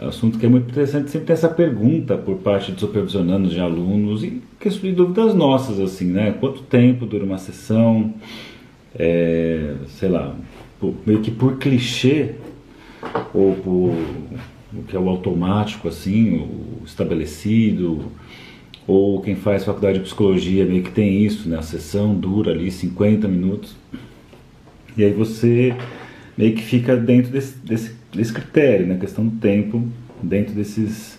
É assunto que é muito interessante, sempre tem essa pergunta por parte de supervisionandos, de alunos, e questão de dúvidas nossas, assim, né? Quanto tempo dura uma sessão? É, sei lá, por, meio que por clichê, ou por o que é o automático, assim, o estabelecido, ou quem faz faculdade de psicologia meio que tem isso, né? A sessão dura ali 50 minutos. E aí você meio que fica dentro desse, desse, desse critério, né? questão do tempo, dentro desses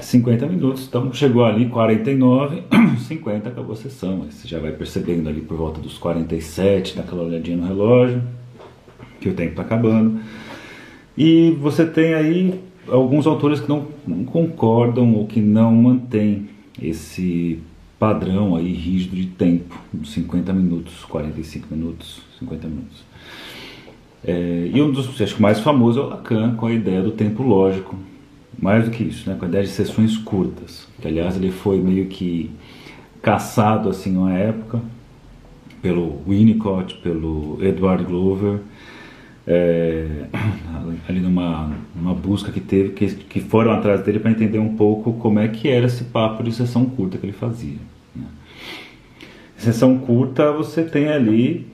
50 minutos. Então chegou ali 49, 50 acabou a sessão. Aí você já vai percebendo ali por volta dos 47, daquela olhadinha no relógio, que o tempo está acabando. E você tem aí alguns autores que não, não concordam ou que não mantêm esse padrão aí rígido de tempo, 50 minutos, 45 minutos, 50 minutos. É, e um dos acho que mais famosos é o Lacan com a ideia do tempo lógico, mais do que isso, né, com a ideia de sessões curtas, que aliás ele foi meio que caçado assim uma época pelo Winnicott, pelo Edward Glover, é, ali numa, numa busca que teve, que, que foram atrás dele para entender um pouco como é que era esse papo de sessão curta que ele fazia. Né. Sessão curta você tem ali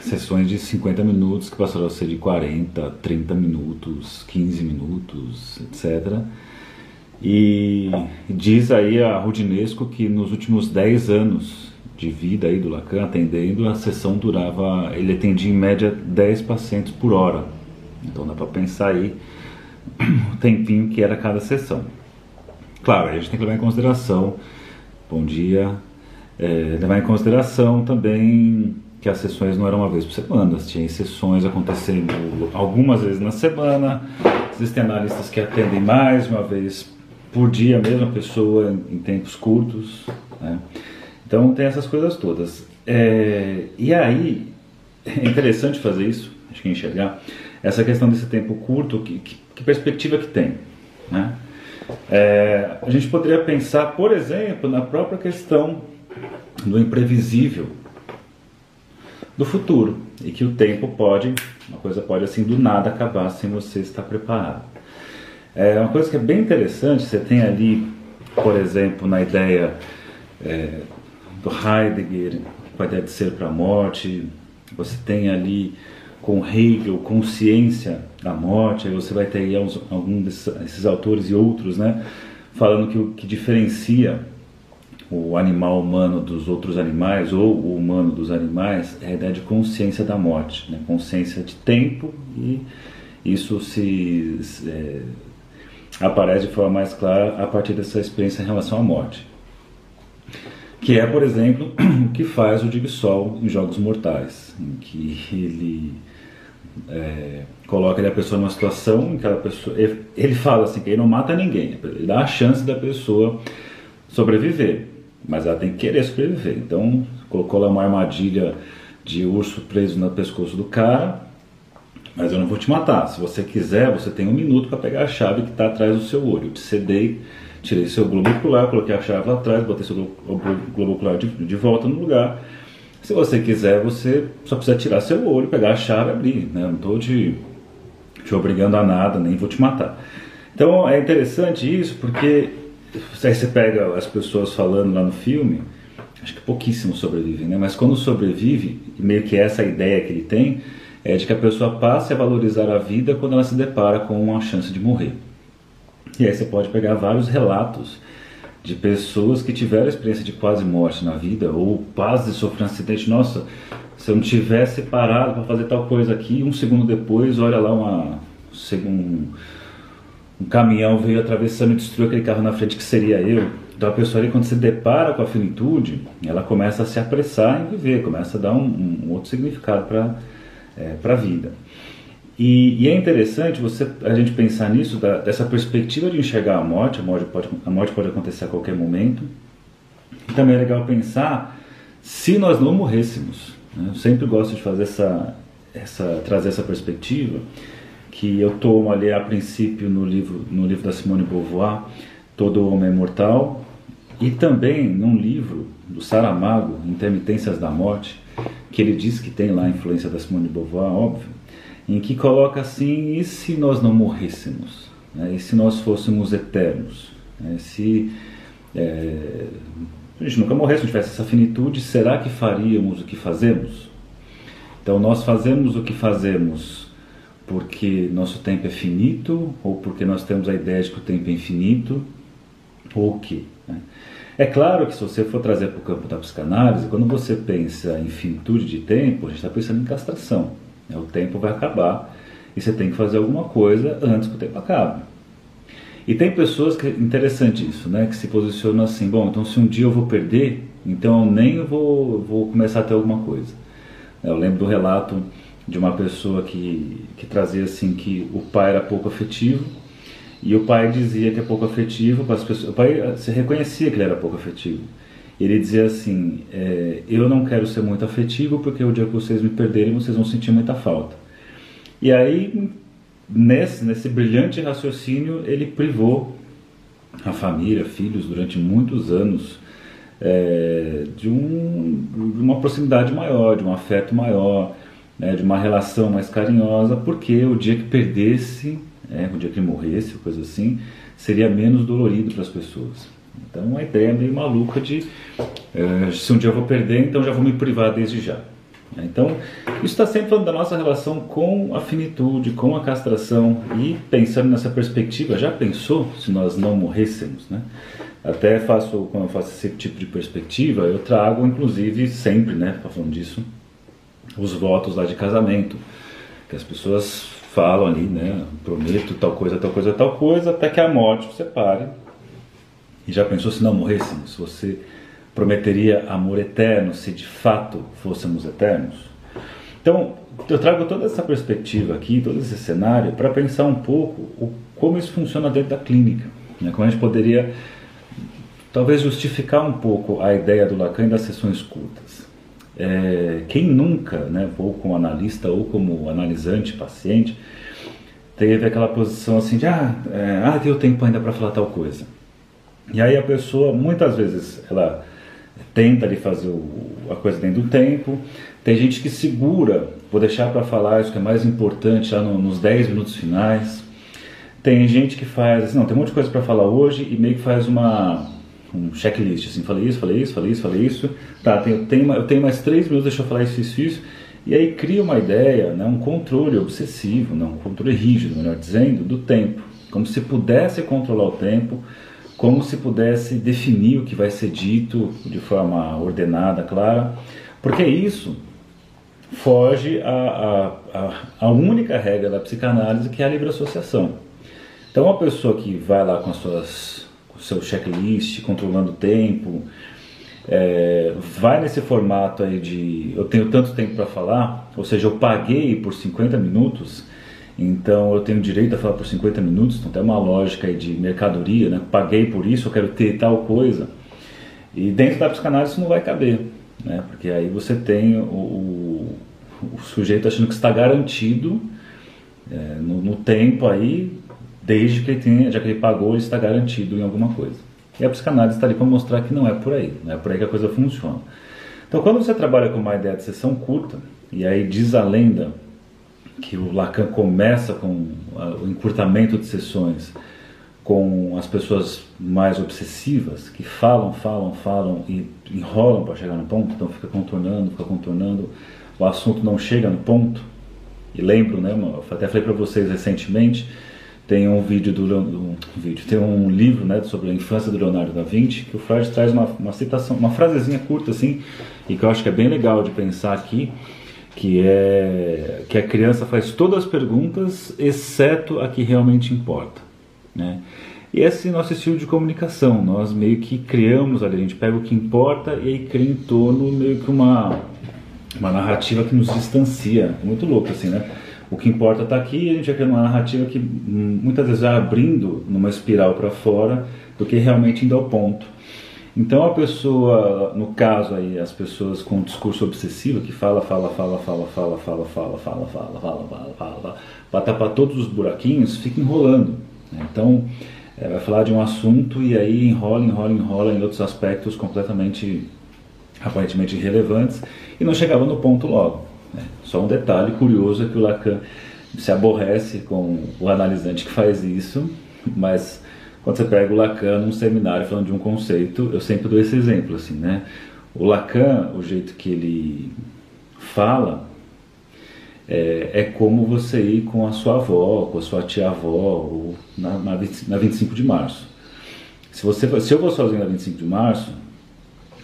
sessões de 50 minutos que passaram a ser de 40, 30 minutos, 15 minutos, etc. E diz aí a Rudinesco que nos últimos 10 anos de vida aí do Lacan atendendo, a sessão durava, ele atendia em média 10 pacientes por hora. Então dá para pensar aí o tempinho que era cada sessão. Claro, a gente tem que levar em consideração, bom dia, é, levar em consideração também que as sessões não eram uma vez por semana, tinha sessões acontecendo algumas vezes na semana, existem analistas que atendem mais uma vez por dia a mesma pessoa em, tempos curtos, né? então tem essas coisas todas. É, e aí é interessante fazer isso, acho que enxergar essa questão desse tempo curto, que, que, que perspectiva que tem, né? É, a gente poderia pensar, por exemplo, na própria questão do imprevisível do futuro e que o tempo pode, uma coisa pode assim do nada acabar sem você estar preparado. É uma coisa que é bem interessante, você tem ali, por exemplo, na ideia é, do Heidegger, com a ideia de ser para a morte, você tem ali com Hegel, consciência da morte, aí você vai ter aí alguns desses autores e outros, né, falando que o que diferencia o animal humano dos outros animais ou o humano dos animais é a ideia de consciência da morte, né? consciência de tempo e isso se é, aparece de forma mais clara a partir dessa experiência em relação à morte. Que é, por exemplo, o que faz o Digsol em Jogos Mortais, em que ele é, coloca a pessoa numa situação em que a pessoa. Ele, fala assim que ele não mata ninguém, ele dá a chance da pessoa sobreviver mas ela tem que querer sobreviver. Então, colocou lá uma armadilha de urso preso no pescoço do cara, mas eu não vou te matar. Se você quiser, você tem um minuto para pegar a chave que está atrás do seu olho. Eu te cedei, tirei seu globo ocular, coloquei a chave lá atrás, botei seu globo ocular de, de volta no lugar. Se você quiser, você só precisa tirar seu olho, pegar a chave e abrir. Né? não estou te, te obrigando a nada, nem vou te matar. Então é interessante isso porque Aí você pega as pessoas falando lá no filme, acho que pouquíssimos sobrevivem, né? Mas quando sobrevive, meio que essa ideia que ele tem é de que a pessoa passe a valorizar a vida quando ela se depara com uma chance de morrer. E aí você pode pegar vários relatos de pessoas que tiveram experiência de quase morte na vida ou quase sofreram um acidente. Nossa, se eu não tivesse parado para fazer tal coisa aqui, um segundo depois, olha lá uma um, um caminhão veio atravessando e destruiu aquele carro na frente que seria eu. Então a pessoa ali, quando se depara com a finitude, ela começa a se apressar em viver, começa a dar um, um outro significado para é, a vida. E, e, é interessante você a gente pensar nisso, da, dessa perspectiva de enxergar a morte, a morte, pode, a morte pode acontecer a qualquer momento. E também é legal pensar se nós não morrêssemos. Né? Eu sempre gosto de fazer essa, essa, trazer essa perspectiva que eu tomo ali a princípio no livro, no livro da Simone Beauvoir, Todo Homem é Mortal, e também num livro do Saramago, Intermitências da Morte, que ele diz que tem lá a influência da Simone Beauvoir, óbvio, em que coloca assim: e se nós não morrêssemos? Né? E se nós fôssemos eternos? Né? Se é, a gente nunca morresse, se tivesse essa finitude, será que faríamos o que fazemos? Então nós fazemos o que fazemos porque nosso tempo é finito ou porque nós temos a ideia de que o tempo é infinito ou o quê? Né? É claro que se você for trazer para o campo da psicanálise, quando você pensa em finitude de tempo, a gente está pensando em castração. Né? O tempo vai acabar e você tem que fazer alguma coisa antes que o tempo acabe. E tem pessoas que interessante isso, né, que se posicionam assim, bom, então se um dia eu vou perder, então eu nem vou, vou começar a ter alguma coisa. Eu lembro do relato de uma pessoa que, que trazia assim que o pai era pouco afetivo e o pai dizia que é pouco afetivo para as pessoas. O pai se reconhecia que ele era pouco afetivo. Ele dizia assim: é, Eu não quero ser muito afetivo porque o dia que vocês me perderem vocês vão sentir muita falta. E aí nesse, nesse brilhante raciocínio, ele privou a família, filhos, durante muitos anos é, de, um, de uma proximidade maior, de um afeto maior, né, de uma relação mais carinhosa, porque o dia que perdesse, é, o dia que morresse, coisa assim, seria menos dolorido para as pessoas. Então, uma ideia meio maluca de é, se um dia eu vou perder, então já vou me privar desde já. Né? Então, isso está sempre falando da nossa relação com a finitude, com a castração e pensando nessa perspectiva, já pensou se nós não morrêssemos, né? Até faço, quando eu faço esse tipo de perspectiva, eu trago, inclusive, sempre, né, falando disso, os votos lá de casamento, que as pessoas falam ali, né, prometo tal coisa, tal coisa, tal coisa, até que a morte você pare. E já pensou se não morrêssemos? Se você prometeria amor eterno se de fato fôssemos eternos? Então, eu trago toda essa perspectiva aqui, todo esse cenário, para pensar um pouco o, como isso funciona dentro da clínica. Né? Como a gente poderia, talvez, justificar um pouco a ideia do Lacan das sessões curtas. É, quem nunca, né, ou como analista ou como analisante, paciente, teve aquela posição assim de ah, é, ah tenho tempo ainda para falar tal coisa. E aí a pessoa, muitas vezes, ela tenta ali fazer o, a coisa dentro do tempo. Tem gente que segura, vou deixar para falar isso que é mais importante já no, nos 10 minutos finais. Tem gente que faz, não, tem um monte de coisa para falar hoje e meio que faz uma um checklist, assim, falei isso, falei isso, falei isso, falei isso. Tá, tem, tem, eu tenho mais 3 minutos, deixa eu falar isso, isso, isso. E aí cria uma ideia, né, um controle obsessivo, não, um controle rígido, melhor dizendo, do tempo. Como se pudesse controlar o tempo, como se pudesse definir o que vai ser dito de forma ordenada, clara, porque isso foge à, única regra da psicanálise que é a livre associação. Então, uma pessoa que vai lá com, as suas, seu checklist, controlando o tempo, é, vai nesse formato aí de eu tenho tanto tempo para falar, ou seja, eu paguei por 50 minutos, então eu tenho direito a falar por 50 minutos, então tem uma lógica aí de mercadoria, né? Paguei por isso, eu quero ter tal coisa. E dentro da psicanálise isso não vai caber, né? Porque aí você tem o, o, o sujeito achando que está garantido é, no, no, tempo aí, desde que ele tenha, já que ele pagou, ele está garantido em alguma coisa. E a psicanálise está ali para mostrar que não é por aí, não é por aí que a coisa funciona. Então quando você trabalha com uma ideia de sessão curta, e aí diz a lenda que o Lacan começa com o encurtamento de sessões com as pessoas mais obsessivas, que falam, falam, falam e enrolam para chegar no ponto, então fica contornando, fica contornando, o assunto não chega no ponto. E lembro, né, eu até falei para vocês recentemente, tem um vídeo do um vídeo, tem um livro, né, sobre a infância do Leonardo da Vinci, que o Freud traz uma, uma citação, uma frasezinha curta assim, e que eu acho que é bem legal de pensar aqui, que é que a criança faz todas as perguntas exceto a que realmente importa, né? E esse é o nosso estilo de comunicação, nós meio que criamos ali, a gente pega o que importa e aí cria em torno meio que uma uma narrativa que nos distancia, muito louco assim, né? O que importa está aqui e a gente vai criando uma narrativa que hum, muitas vezes vai abrindo numa espiral para fora do que realmente indo ao ponto. Então a pessoa, no caso aí, as pessoas com um discurso obsessivo que fala, fala, fala, fala, fala, fala, fala, fala, fala, fala, fala, fala, para tapar todos os buraquinhos, fica enrolando. Então vai falar de um assunto e aí enrola, enrola, enrola em outros aspectos completamente, aparentemente irrelevantes e não chegava no ponto logo. Só um detalhe curioso é que o Lacan se aborrece com o analisante que faz isso, mas quando você pega o Lacan num seminário falando de um conceito, eu sempre dou esse exemplo, assim, né? O Lacan, o jeito que ele fala, é, é, como você ir com a sua avó, com a sua tia-avó, ou na, na, na 25 de março. Se, você, se eu vou sozinho na 25 de março,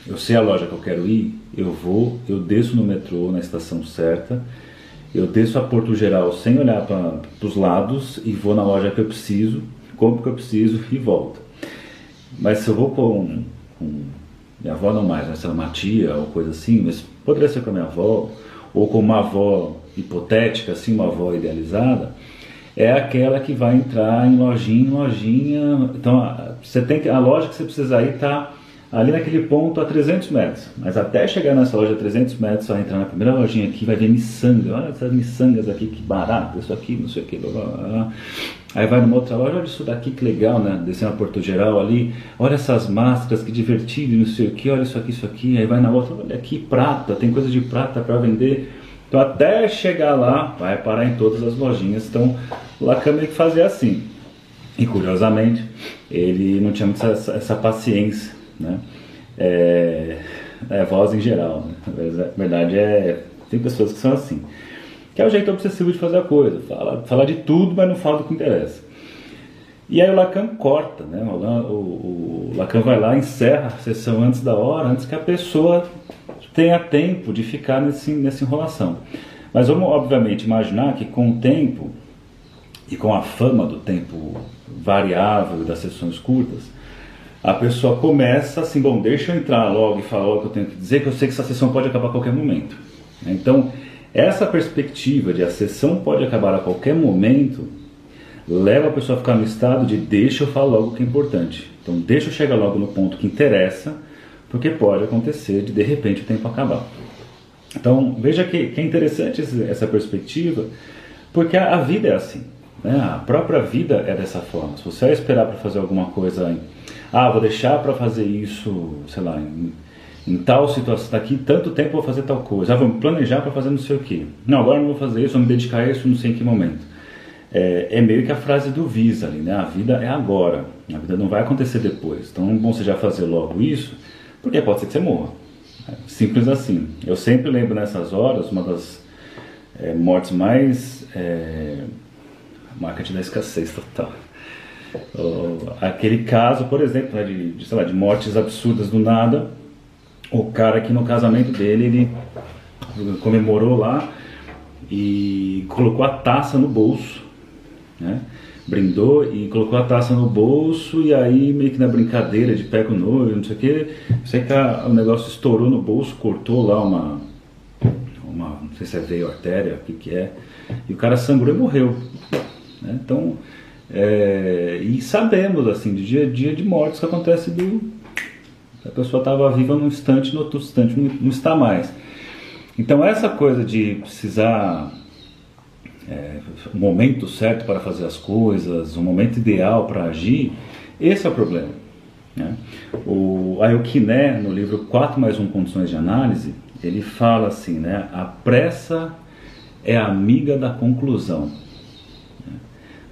eu sei a loja que eu quero ir, eu vou, eu desço no metrô na estação certa, eu desço a Porto Geral sem olhar para os lados e vou na loja que eu preciso, compro o que eu preciso e volto. Mas se eu vou com, com minha avó não mais, mas uma tia ou coisa assim, mas poderia ser com a minha avó, ou com uma avó hipotética, assim, uma avó idealizada, é aquela que vai entrar em lojinha em lojinha. Então, você tem que, a loja que você precisa ir está ali naquele ponto a 300 metros. Mas até chegar nessa loja a 300 metros, você vai entrar na primeira lojinha aqui, vai ver miçanga. Olha essas miçangas aqui, que barato, isso aqui, não sei o que. Blá, blá, blá. Aí vai numa outra loja, olha isso daqui que legal, né? Descendo a Porto Geral ali, olha essas máscaras, que divertido, não sei o que, olha isso aqui, isso aqui. Aí vai na outra, olha aqui, prata, tem coisa de prata para vender. Então até chegar lá, vai parar em todas as lojinhas. Então Lacan meio que fazia assim. E curiosamente, ele não tinha essa, essa paciência né? É, é voz em geral, né? Verdade é tem pessoas que são assim, que é o jeito obsessivo de fazer a coisa, fala, fala de tudo, mas não fala do que interessa. E aí o Lacan corta, né? O, o, o Lacan vai lá, encerra a sessão antes da hora, antes que a pessoa tenha tempo de ficar nesse, nessa enrolação. Mas vamos, obviamente, imaginar que com o tempo e com a fama do tempo variável das sessões curtas, a pessoa começa assim, bom, deixa eu entrar logo e falar o que eu tenho que dizer, que eu sei que essa sessão pode acabar a qualquer momento. Então, essa perspectiva de a sessão pode acabar a qualquer momento leva a pessoa a ficar no estado de deixa eu falar logo o que é importante. Então, deixa eu chegar logo no ponto que interessa, porque pode acontecer de de repente o tempo acabar. Então, veja que, que é interessante essa perspectiva, porque a, a vida é assim. Né? A própria vida é dessa forma. Se você esperar para fazer alguma coisa ah, vou deixar para fazer isso, sei lá, em, em tal situação, daqui tanto tempo vou fazer tal coisa, ah, vou me planejar para fazer não sei o que. Não, agora não vou fazer isso, vou me dedicar a isso, não sei em que momento. É, é, meio que a frase do Visa ali, né? A vida é agora, a vida não vai acontecer depois. Então, é bom você já fazer logo isso, porque pode ser que você morra. É simples assim. Eu sempre lembro nessas horas, uma das é, mortes mais. É, marketing da escassez total aquele caso, por exemplo, né, de, de, lá, de mortes absurdas do nada, o cara que no casamento dele ele comemorou lá e colocou a taça no bolso, né? brindou e colocou a taça no bolso e aí meio que na brincadeira de pega o noivo, não sei o que, sei que a, o negócio estourou no bolso, cortou lá uma, uma não sei se é veio artéria, o que que é, e o cara sangrou e morreu. Né? Então é, e sabemos, assim, de dia a dia de mortes que acontece do. A pessoa estava viva num instante, no outro instante não, está mais. Então, essa coisa de precisar. É, o momento certo para fazer as coisas, o momento ideal para agir, esse é o problema. Né? O Ayokiné, no livro 4 mais 1 Condições de Análise, ele fala assim, né? A pressa é amiga da conclusão.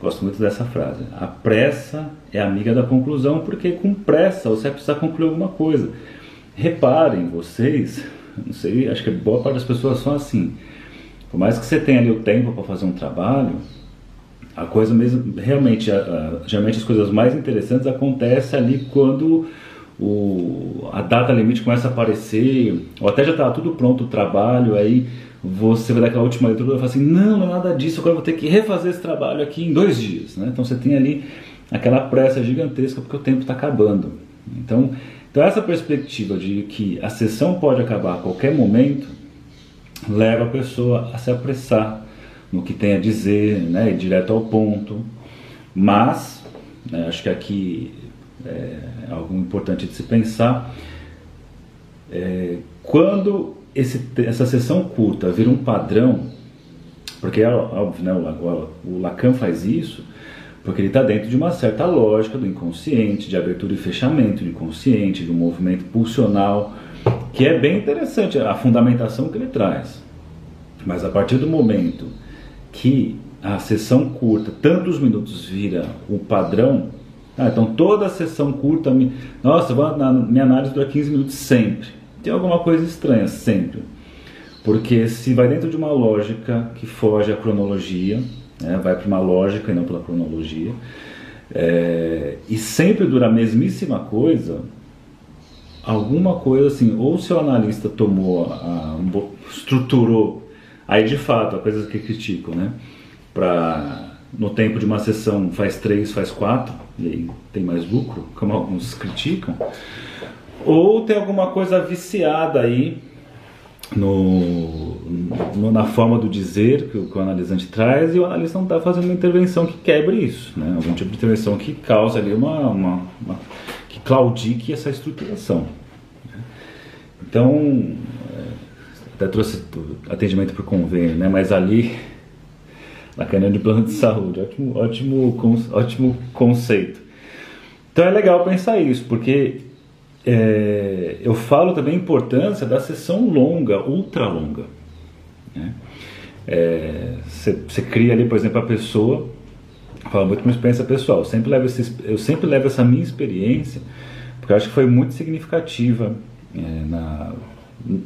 Gosto muito dessa frase. A pressa é amiga da conclusão, porque com pressa você vai precisar concluir alguma coisa. Reparem, vocês, não sei, acho que boa parte das pessoas são assim. Por mais que você tenha ali o tempo para fazer um trabalho, a coisa mesmo, realmente, a, a, geralmente as coisas mais interessantes acontecem ali quando o, a data limite começa a aparecer, ou até já está tudo pronto o trabalho, aí você vai dar aquela última leitura e vai falar assim, não, não é nada disso, agora eu vou ter que refazer esse trabalho aqui em dois dias. Né? Então você tem ali aquela pressa gigantesca porque o tempo está acabando. Então, então essa perspectiva de que a sessão pode acabar a qualquer momento leva a pessoa a se apressar no que tem a dizer, né, ir direto ao ponto. Mas, né, acho que aqui é algo importante de se pensar, é, quando esse, essa sessão curta vira um padrão, porque é óbvio, né, o, o Lacan faz isso, porque ele está dentro de uma certa lógica do inconsciente, de abertura e fechamento do inconsciente, do movimento pulsional, que é bem interessante a fundamentação que ele traz. Mas a partir do momento que a sessão curta, tantos minutos vira o padrão, ah, então toda a sessão curta, nossa, minha análise dura 15 minutos sempre. Tem alguma coisa estranha sempre. Porque se vai dentro de uma lógica que foge à cronologia, né, vai para uma lógica e não pela cronologia, é, e sempre dura a mesmíssima coisa, alguma coisa assim, ou seu analista tomou, a, estruturou, aí de fato, a coisa que criticam, né? Para no tempo de uma sessão faz três, faz quatro, e aí tem mais lucro, como alguns criticam, ou tem alguma coisa viciada aí no, no, na forma do dizer que o, que o analisante traz e o analista não está fazendo uma intervenção que quebre isso, né? algum tipo de intervenção que cause ali uma, uma, uma que claudique essa estruturação. Então, é, até trouxe atendimento por convênio, né? mas ali, na canhão de plano de saúde, ótimo, ótimo, ótimo conceito. Então é legal pensar isso, porque é, eu falo também a importância da sessão longa, ultra longa. Você né? é, cria ali, por exemplo, a pessoa, falo muito com experiência pessoal, eu sempre, levo esse, eu sempre levo essa minha experiência, porque eu acho que foi muito significativa é, na,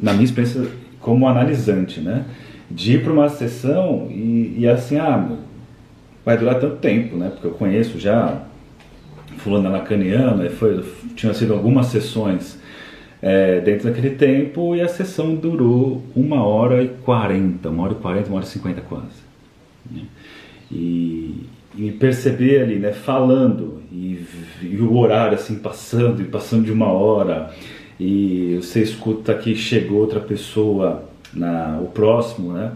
na minha experiência como analisante, né? De ir para uma sessão e, e assim, ah, vai durar tanto tempo, né? Porque eu conheço já fulano lacaniano, foi, tinham sido algumas sessões é, dentro daquele tempo e a sessão durou uma hora e quarenta, uma hora e quarenta, uma hora e cinquenta quase. Né? E, e, perceber ali, né, falando e, e, o horário assim passando e passando de uma hora e você escuta que chegou outra pessoa, na, o próximo, né?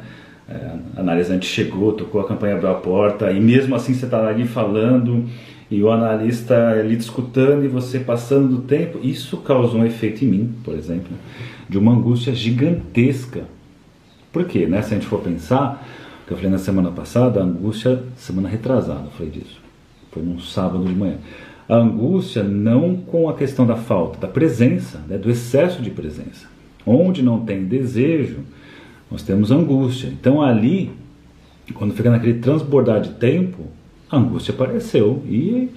É, analisante chegou, tocou a campanha, abriu a porta e mesmo assim você está ali falando e o analista ali escutando e você passando do tempo, isso causou um efeito em mim, por exemplo, de uma angústia gigantesca. Por quê? Né? Se a gente for pensar, que eu falei na semana passada, a angústia, semana retrasada, eu falei disso, foi num sábado de manhã. A angústia não com a questão da falta, da presença, né? do excesso de presença. Onde não tem desejo, nós temos angústia. Então ali, quando fica naquele transbordar de tempo, a angústia apareceu e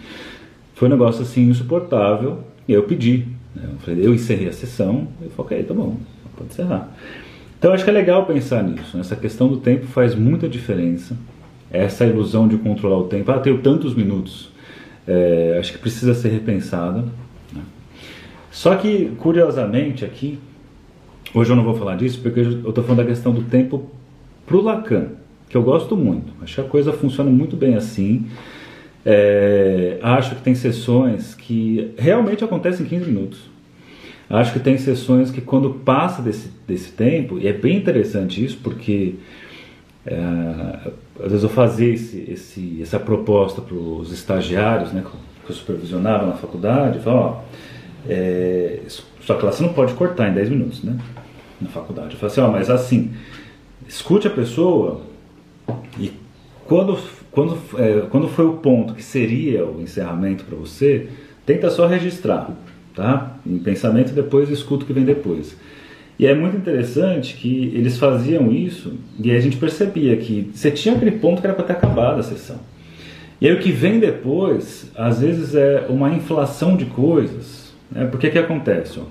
foi um negócio assim insuportável. E eu pedi, né? eu, falei, eu encerrei a sessão e falei, ok, tá bom, pode encerrar. Então acho que é legal pensar nisso. Essa questão do tempo faz muita diferença. Essa ilusão de controlar o tempo, ah, tenho tantos minutos, é, acho que precisa ser repensada. Né? Só que, curiosamente, aqui, hoje eu não vou falar disso porque eu estou falando da questão do tempo para o Lacan que eu gosto muito. Acho que a coisa funciona muito bem assim. É, acho que tem sessões que realmente acontecem em 15 minutos. Acho que tem sessões que quando passa desse, desse tempo, e é bem interessante isso, porque é, às vezes eu fazia esse, esse, essa proposta para os estagiários, né, que eu supervisionava na faculdade, falava, ó, é, sua classe não pode cortar em 10 minutos, né, na faculdade. Eu falei assim, ó, mas assim, escute a pessoa e quando, quando, é, quando foi o ponto que seria o encerramento para você, tenta só registrar, tá? Em pensamento depois escuta o que vem depois. E é muito interessante que eles faziam isso e a gente percebia que você tinha aquele ponto que era para ter acabado a sessão. E aí o que vem depois, às vezes é uma inflação de coisas. Né? Porque que acontece? Ó?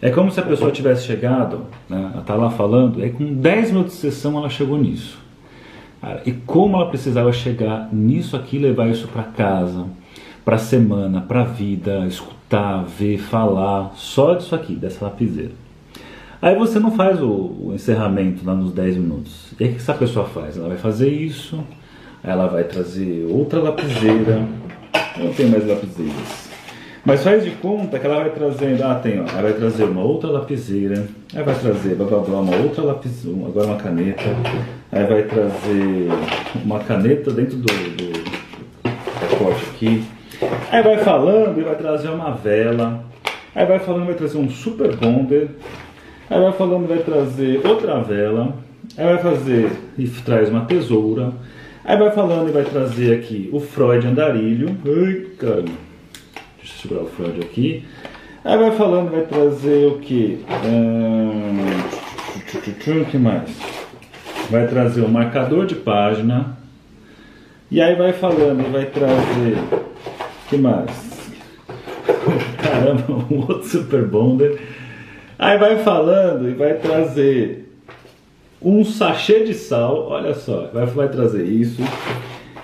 É como se a pessoa tivesse chegado, né, ela está lá falando, e com 10 minutos de sessão ela chegou nisso. E como ela precisava chegar nisso aqui, levar isso para casa, para semana, para vida, escutar, ver, falar, só disso aqui, dessa lapiseira. Aí você não faz o, o encerramento lá nos 10 minutos. E aí o que essa pessoa faz? Ela vai fazer isso, ela vai trazer outra lapiseira. Eu não tenho mais lapiseiras. Mas faz de conta que ela vai trazendo, ah, tem, ó, ela vai trazer uma outra lapiseira, aí vai trazer blá, blá, blá, uma outra lapiseira, agora uma caneta, aí vai trazer uma caneta dentro do, do pacote aqui, aí vai falando e vai trazer uma vela, aí vai falando e vai trazer um super bonder, aí vai falando e vai trazer outra vela, aí vai fazer e traz uma tesoura, aí vai falando e vai trazer aqui o Freud andarilho, ai caramba Deixa eu segurar o Freud aqui. Aí vai falando, vai trazer o que? O que mais? Vai trazer o marcador de página. E aí vai falando vai trazer. que mais? Caramba, um outro Super Bonder. Aí vai falando e vai trazer um sachê de sal, olha só, vai, vai trazer isso.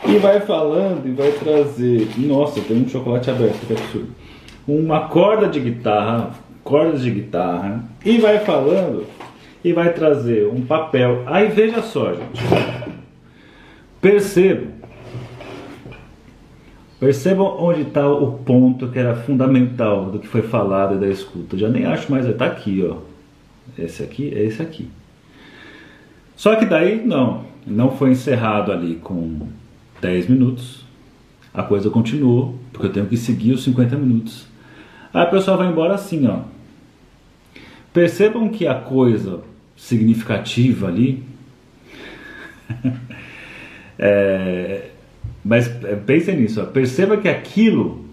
E vai falando e vai trazer. Nossa, tem um chocolate aberto, que absurdo. Uma corda de guitarra, cordas de guitarra. E vai falando e vai trazer um papel. Aí veja só, gente. Perceba Percebam onde está o ponto que era fundamental do que foi falado e da escuta. Eu já nem acho mais, está aqui, ó. Esse aqui é esse aqui. Só que daí não, não foi encerrado ali com 10 minutos. A coisa continuou, porque eu tenho que seguir os 50 minutos. Aí a pessoa vai embora assim, ó. Percebam que a coisa significativa ali é, mas é, pense nisso, ó. perceba que aquilo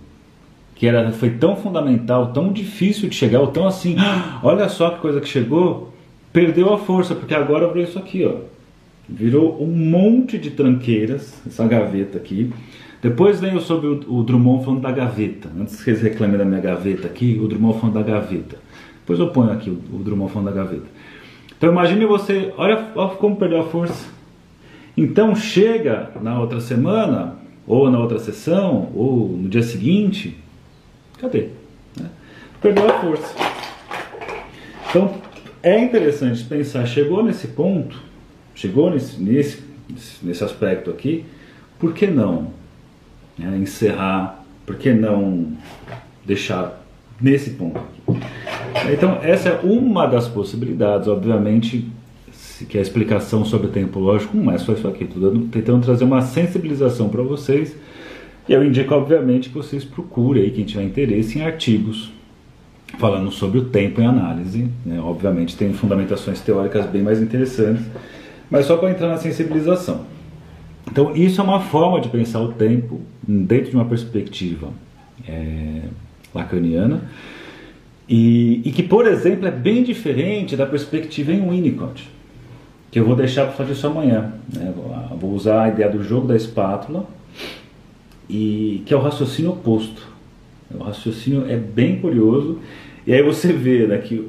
que era, foi tão fundamental, tão difícil de chegar, ou tão assim, olha só que coisa que chegou, perdeu a força, porque agora virou isso aqui, ó. Virou um monte de tranqueiras, essa gaveta aqui. Depois venho sobre o, o Drummond falando da gaveta. Antes que eles reclamem da minha gaveta aqui, o Drummond falando da gaveta. Depois eu ponho aqui o, o Drummond falando da gaveta. Então imagine você, olha, olha como perdeu a força. Então chega na outra semana, ou na outra sessão, ou no dia seguinte, cadê? Né? Perdeu a força. Então é interessante pensar, chegou nesse ponto, chegou nesse, nesse, nesse aspecto aqui, por que não né, encerrar, por que não deixar nesse ponto aqui? Então essa é uma das possibilidades, obviamente que a explicação sobre o tempo lógico, não é só isso aqui, estou tentando trazer uma sensibilização para vocês. E eu indico, obviamente, que vocês procurem aí, quem tiver interesse, em artigos falando sobre o tempo em análise. Né? Obviamente tem fundamentações teóricas bem mais interessantes, mas só para entrar na sensibilização. Então, isso é uma forma de pensar o tempo dentro de uma perspectiva é, lacaniana. E, e, que, por exemplo, é bem diferente da perspectiva em Winnicott que eu vou deixar para fazer isso amanhã. Né? Vou usar a ideia do jogo da espátula, e que é o raciocínio oposto. O raciocínio é bem curioso, e aí você vê né, que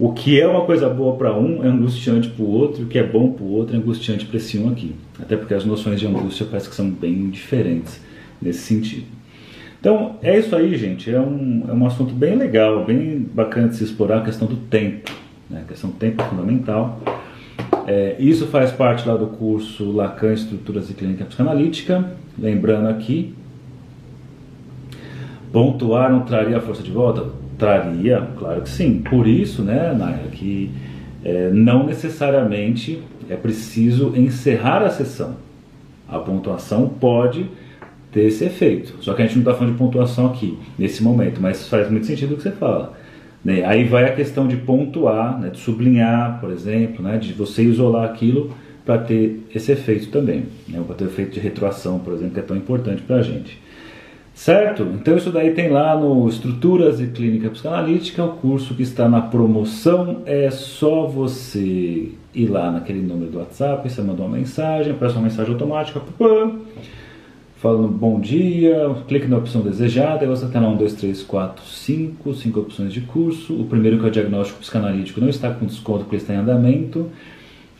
o que é uma coisa boa para um é angustiante para o outro, o que é bom para o outro é angustiante para esse um aqui. Até porque as noções de angústia parece que são bem diferentes nesse sentido. Então é isso aí, gente. É um, é um assunto bem legal, bem bacana de se explorar a questão do tempo. Né? A questão do tempo é fundamental. É, isso faz parte lá do curso Lacan Estruturas e Clínica Psicanalítica. Lembrando aqui, pontuar não traria a força de volta? Traria, claro que sim. Por isso, né, Naira, que é, não necessariamente é preciso encerrar a sessão. A pontuação pode ter esse efeito. Só que a gente não está falando de pontuação aqui, nesse momento, mas faz muito sentido o que você fala. Né? Aí vai a questão de pontuar, né? de sublinhar, por exemplo, né? de você isolar aquilo para ter esse efeito também, né? para ter o efeito de retroação, por exemplo, que é tão importante para a gente. Certo? Então isso daí tem lá no Estruturas e Clínica Psicanalítica, o curso que está na promoção. É só você ir lá naquele número do WhatsApp, você mandou uma mensagem, aparece uma mensagem automática, falando bom dia, clique na opção desejada, e você tem lá um, dois, três, quatro, cinco, cinco opções de curso. O primeiro que é o diagnóstico psicanalítico não está com desconto porque está em andamento,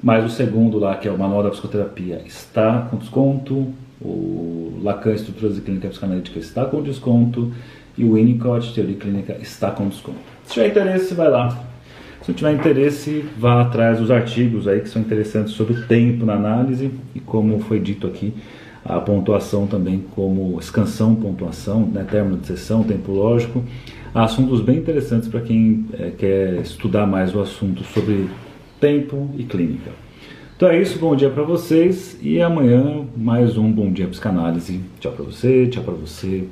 mas o segundo lá, que é o manual da psicoterapia, está com desconto. O Lacan Estruturas de Clínica Psicanalítica está com desconto e o Winnicott Teoria Clínica está com desconto. Se tiver interesse, vai lá. Se não tiver interesse, vá atrás dos artigos aí que são interessantes sobre o tempo na análise e como foi dito aqui, a pontuação também como escansão, pontuação, né, término de sessão, tempo lógico. Assuntos bem interessantes para quem é, quer estudar mais o assunto sobre tempo e clínica. Então é isso, bom dia para vocês e amanhã mais um Bom Dia Psicanálise. Tchau para você, tchau para você.